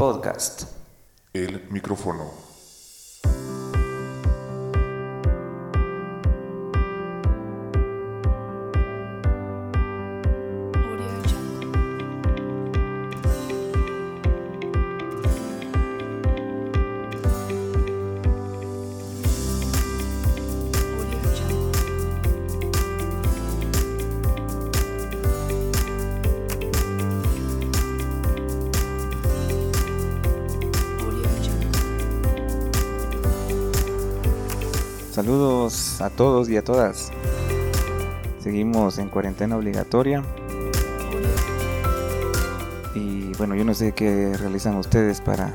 Podcast. El micrófono. Saludos a todos y a todas. Seguimos en cuarentena obligatoria y bueno, yo no sé qué realizan ustedes para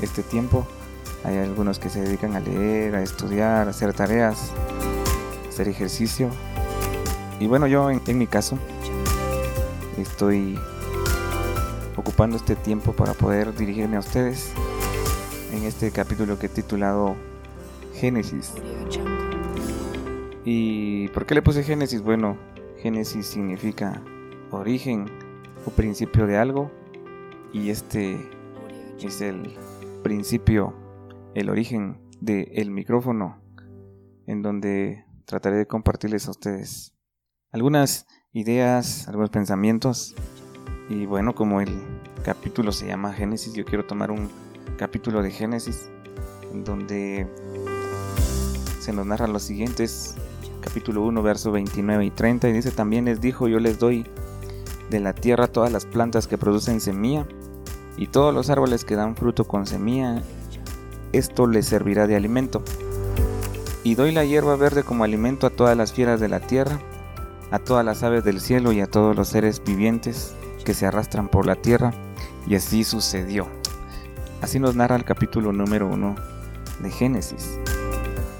este tiempo. Hay algunos que se dedican a leer, a estudiar, a hacer tareas, a hacer ejercicio. Y bueno, yo en, en mi caso estoy ocupando este tiempo para poder dirigirme a ustedes en este capítulo que he titulado Génesis. ¿Y por qué le puse Génesis? Bueno, Génesis significa origen o principio de algo y este es el principio, el origen del micrófono en donde trataré de compartirles a ustedes algunas ideas, algunos pensamientos y bueno, como el capítulo se llama Génesis, yo quiero tomar un capítulo de Génesis en donde se nos narra los siguientes capítulo 1, verso 29 y 30, y dice también les dijo, yo les doy de la tierra todas las plantas que producen semilla, y todos los árboles que dan fruto con semilla, esto les servirá de alimento. Y doy la hierba verde como alimento a todas las fieras de la tierra, a todas las aves del cielo y a todos los seres vivientes que se arrastran por la tierra, y así sucedió. Así nos narra el capítulo número 1 de Génesis.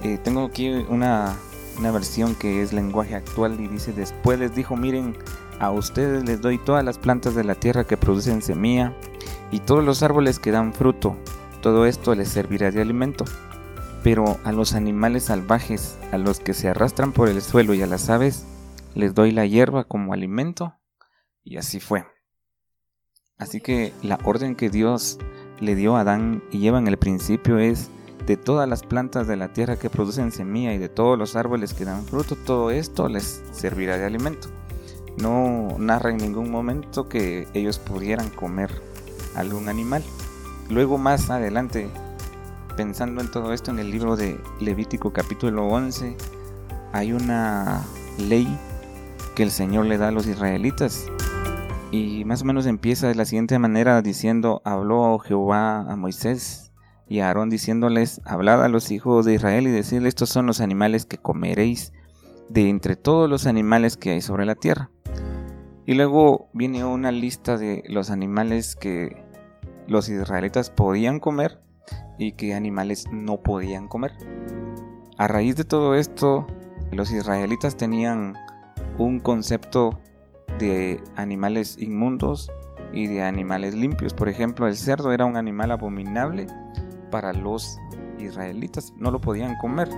Eh, tengo aquí una, una versión que es lenguaje actual y dice después les dijo miren a ustedes les doy todas las plantas de la tierra que producen semilla y todos los árboles que dan fruto. Todo esto les servirá de alimento. Pero a los animales salvajes a los que se arrastran por el suelo y a las aves les doy la hierba como alimento. Y así fue. Así que la orden que Dios le dio a Adán y Eva en el principio es de todas las plantas de la tierra que producen semilla y de todos los árboles que dan fruto, todo esto les servirá de alimento. No narra en ningún momento que ellos pudieran comer algún animal. Luego más adelante, pensando en todo esto en el libro de Levítico capítulo 11, hay una ley que el Señor le da a los israelitas. Y más o menos empieza de la siguiente manera diciendo, habló Jehová a Moisés y a Aarón diciéndoles, hablad a los hijos de Israel y decirles, estos son los animales que comeréis de entre todos los animales que hay sobre la tierra. Y luego viene una lista de los animales que los israelitas podían comer y que animales no podían comer. A raíz de todo esto, los israelitas tenían un concepto de animales inmundos y de animales limpios. Por ejemplo, el cerdo era un animal abominable para los israelitas, no lo podían comer.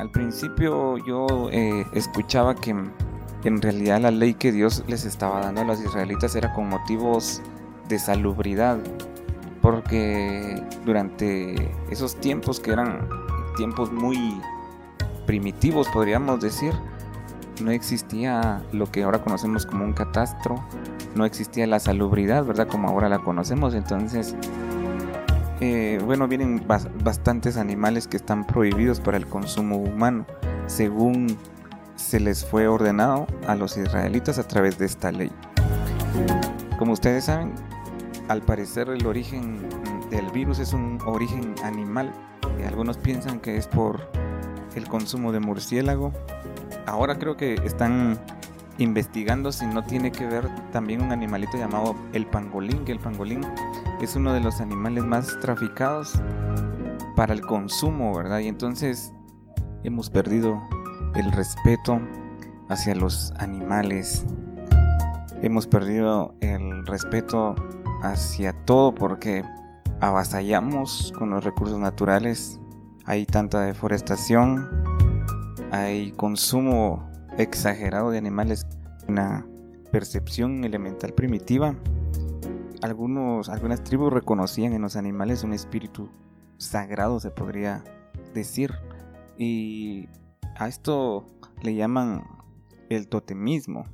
Al principio yo eh, escuchaba que en realidad la ley que Dios les estaba dando a los israelitas era con motivos de salubridad, porque durante esos tiempos que eran tiempos muy primitivos, podríamos decir, no existía lo que ahora conocemos como un catastro, no existía la salubridad, ¿verdad? Como ahora la conocemos, entonces eh, bueno, vienen bas- bastantes animales que están prohibidos para el consumo humano, según se les fue ordenado a los israelitas a través de esta ley. Como ustedes saben, al parecer el origen del virus es un origen animal. Eh, Algunos piensan que es por el consumo de murciélago. Ahora creo que están investigando si no tiene que ver también un animalito llamado el pangolín, que el pangolín es uno de los animales más traficados para el consumo, ¿verdad? Y entonces hemos perdido el respeto hacia los animales. Hemos perdido el respeto hacia todo porque avasallamos con los recursos naturales. Hay tanta deforestación, hay consumo exagerado de animales, una percepción elemental primitiva algunos, algunas tribus reconocían en los animales un espíritu sagrado, se podría decir. Y a esto le llaman el totemismo.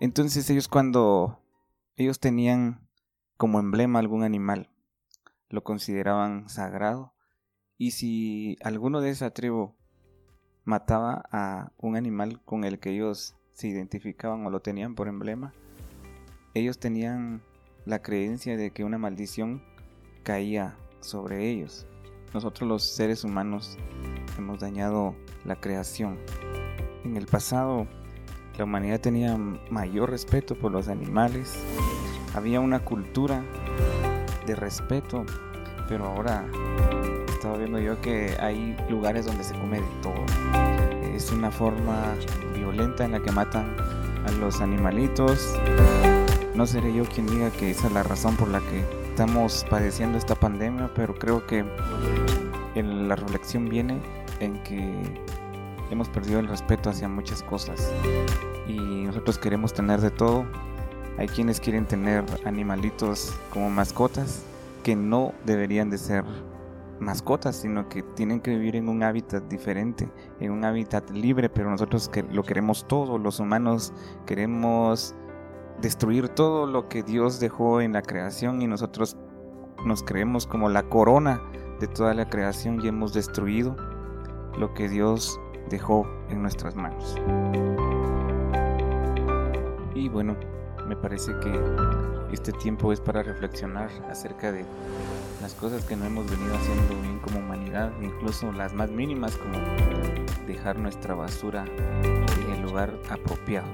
Entonces ellos cuando ellos tenían como emblema algún animal, lo consideraban sagrado. Y si alguno de esa tribu mataba a un animal con el que ellos se identificaban o lo tenían por emblema, ellos tenían la creencia de que una maldición caía sobre ellos. Nosotros los seres humanos hemos dañado la creación. En el pasado la humanidad tenía mayor respeto por los animales, había una cultura de respeto, pero ahora estaba viendo yo que hay lugares donde se come de todo. Es una forma violenta en la que matan a los animalitos. No seré yo quien diga que esa es la razón por la que estamos padeciendo esta pandemia, pero creo que la reflexión viene en que hemos perdido el respeto hacia muchas cosas y nosotros queremos tener de todo. Hay quienes quieren tener animalitos como mascotas que no deberían de ser mascotas, sino que tienen que vivir en un hábitat diferente, en un hábitat libre, pero nosotros que lo queremos todo, los humanos queremos destruir todo lo que Dios dejó en la creación y nosotros nos creemos como la corona de toda la creación y hemos destruido lo que Dios dejó en nuestras manos. Y bueno, me parece que este tiempo es para reflexionar acerca de las cosas que no hemos venido haciendo bien como humanidad, incluso las más mínimas como dejar nuestra basura en el lugar apropiado.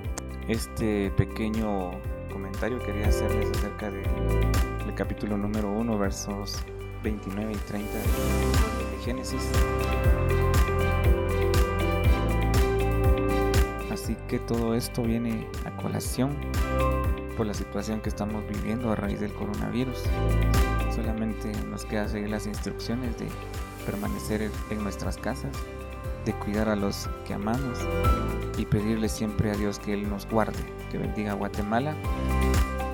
Este pequeño comentario quería hacerles acerca del capítulo número 1, versos 29 y 30 de, de Génesis. Así que todo esto viene a colación por la situación que estamos viviendo a raíz del coronavirus. Solamente nos queda seguir las instrucciones de permanecer en nuestras casas, de cuidar a los que amamos y pedirle siempre a Dios que Él nos guarde, que bendiga a Guatemala.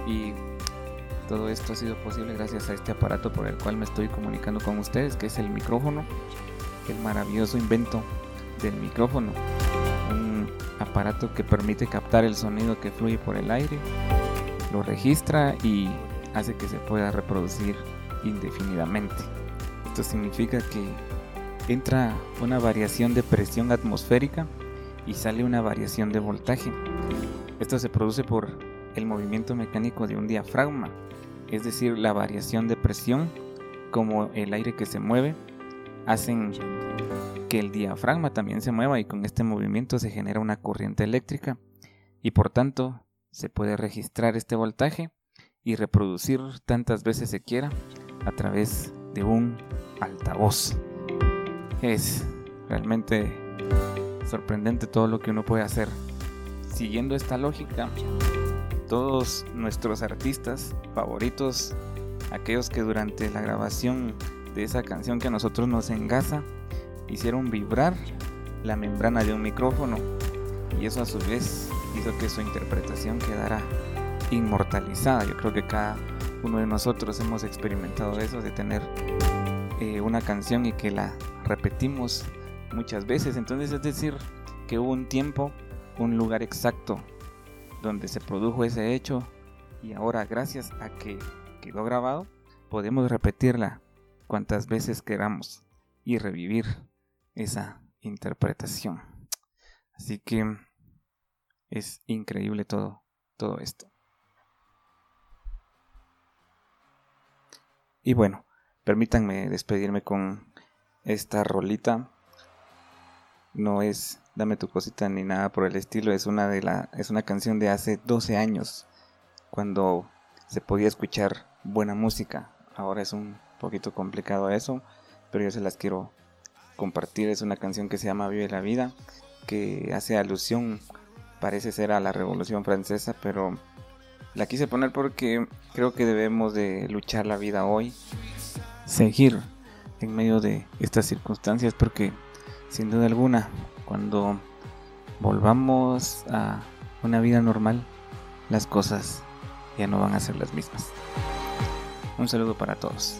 Y todo esto ha sido posible gracias a este aparato por el cual me estoy comunicando con ustedes, que es el micrófono, el maravilloso invento del micrófono. Un aparato que permite captar el sonido que fluye por el aire, lo registra y hace que se pueda reproducir indefinidamente. Esto significa que entra una variación de presión atmosférica y sale una variación de voltaje. Esto se produce por el movimiento mecánico de un diafragma, es decir, la variación de presión como el aire que se mueve hacen que el diafragma también se mueva y con este movimiento se genera una corriente eléctrica y por tanto se puede registrar este voltaje y reproducir tantas veces se quiera a través de un altavoz. Es realmente sorprendente todo lo que uno puede hacer. Siguiendo esta lógica, todos nuestros artistas favoritos, aquellos que durante la grabación de esa canción que a nosotros nos engasa, hicieron vibrar la membrana de un micrófono y eso a su vez hizo que su interpretación quedara inmortalizada. Yo creo que cada uno de nosotros hemos experimentado eso, de tener eh, una canción y que la repetimos muchas veces. Entonces es decir, que hubo un tiempo, un lugar exacto donde se produjo ese hecho y ahora gracias a que quedó grabado podemos repetirla cuantas veces queramos y revivir esa interpretación. Así que es increíble todo, todo esto. Y bueno, permítanme despedirme con esta rolita. No es Dame tu cosita ni nada por el estilo, es una de la es una canción de hace 12 años cuando se podía escuchar buena música. Ahora es un poquito complicado eso, pero yo se las quiero compartir. Es una canción que se llama Vive la vida, que hace alusión, parece ser a la Revolución Francesa, pero la quise poner porque creo que debemos de luchar la vida hoy, seguir en medio de estas circunstancias, porque sin duda alguna, cuando volvamos a una vida normal, las cosas ya no van a ser las mismas. Un saludo para todos.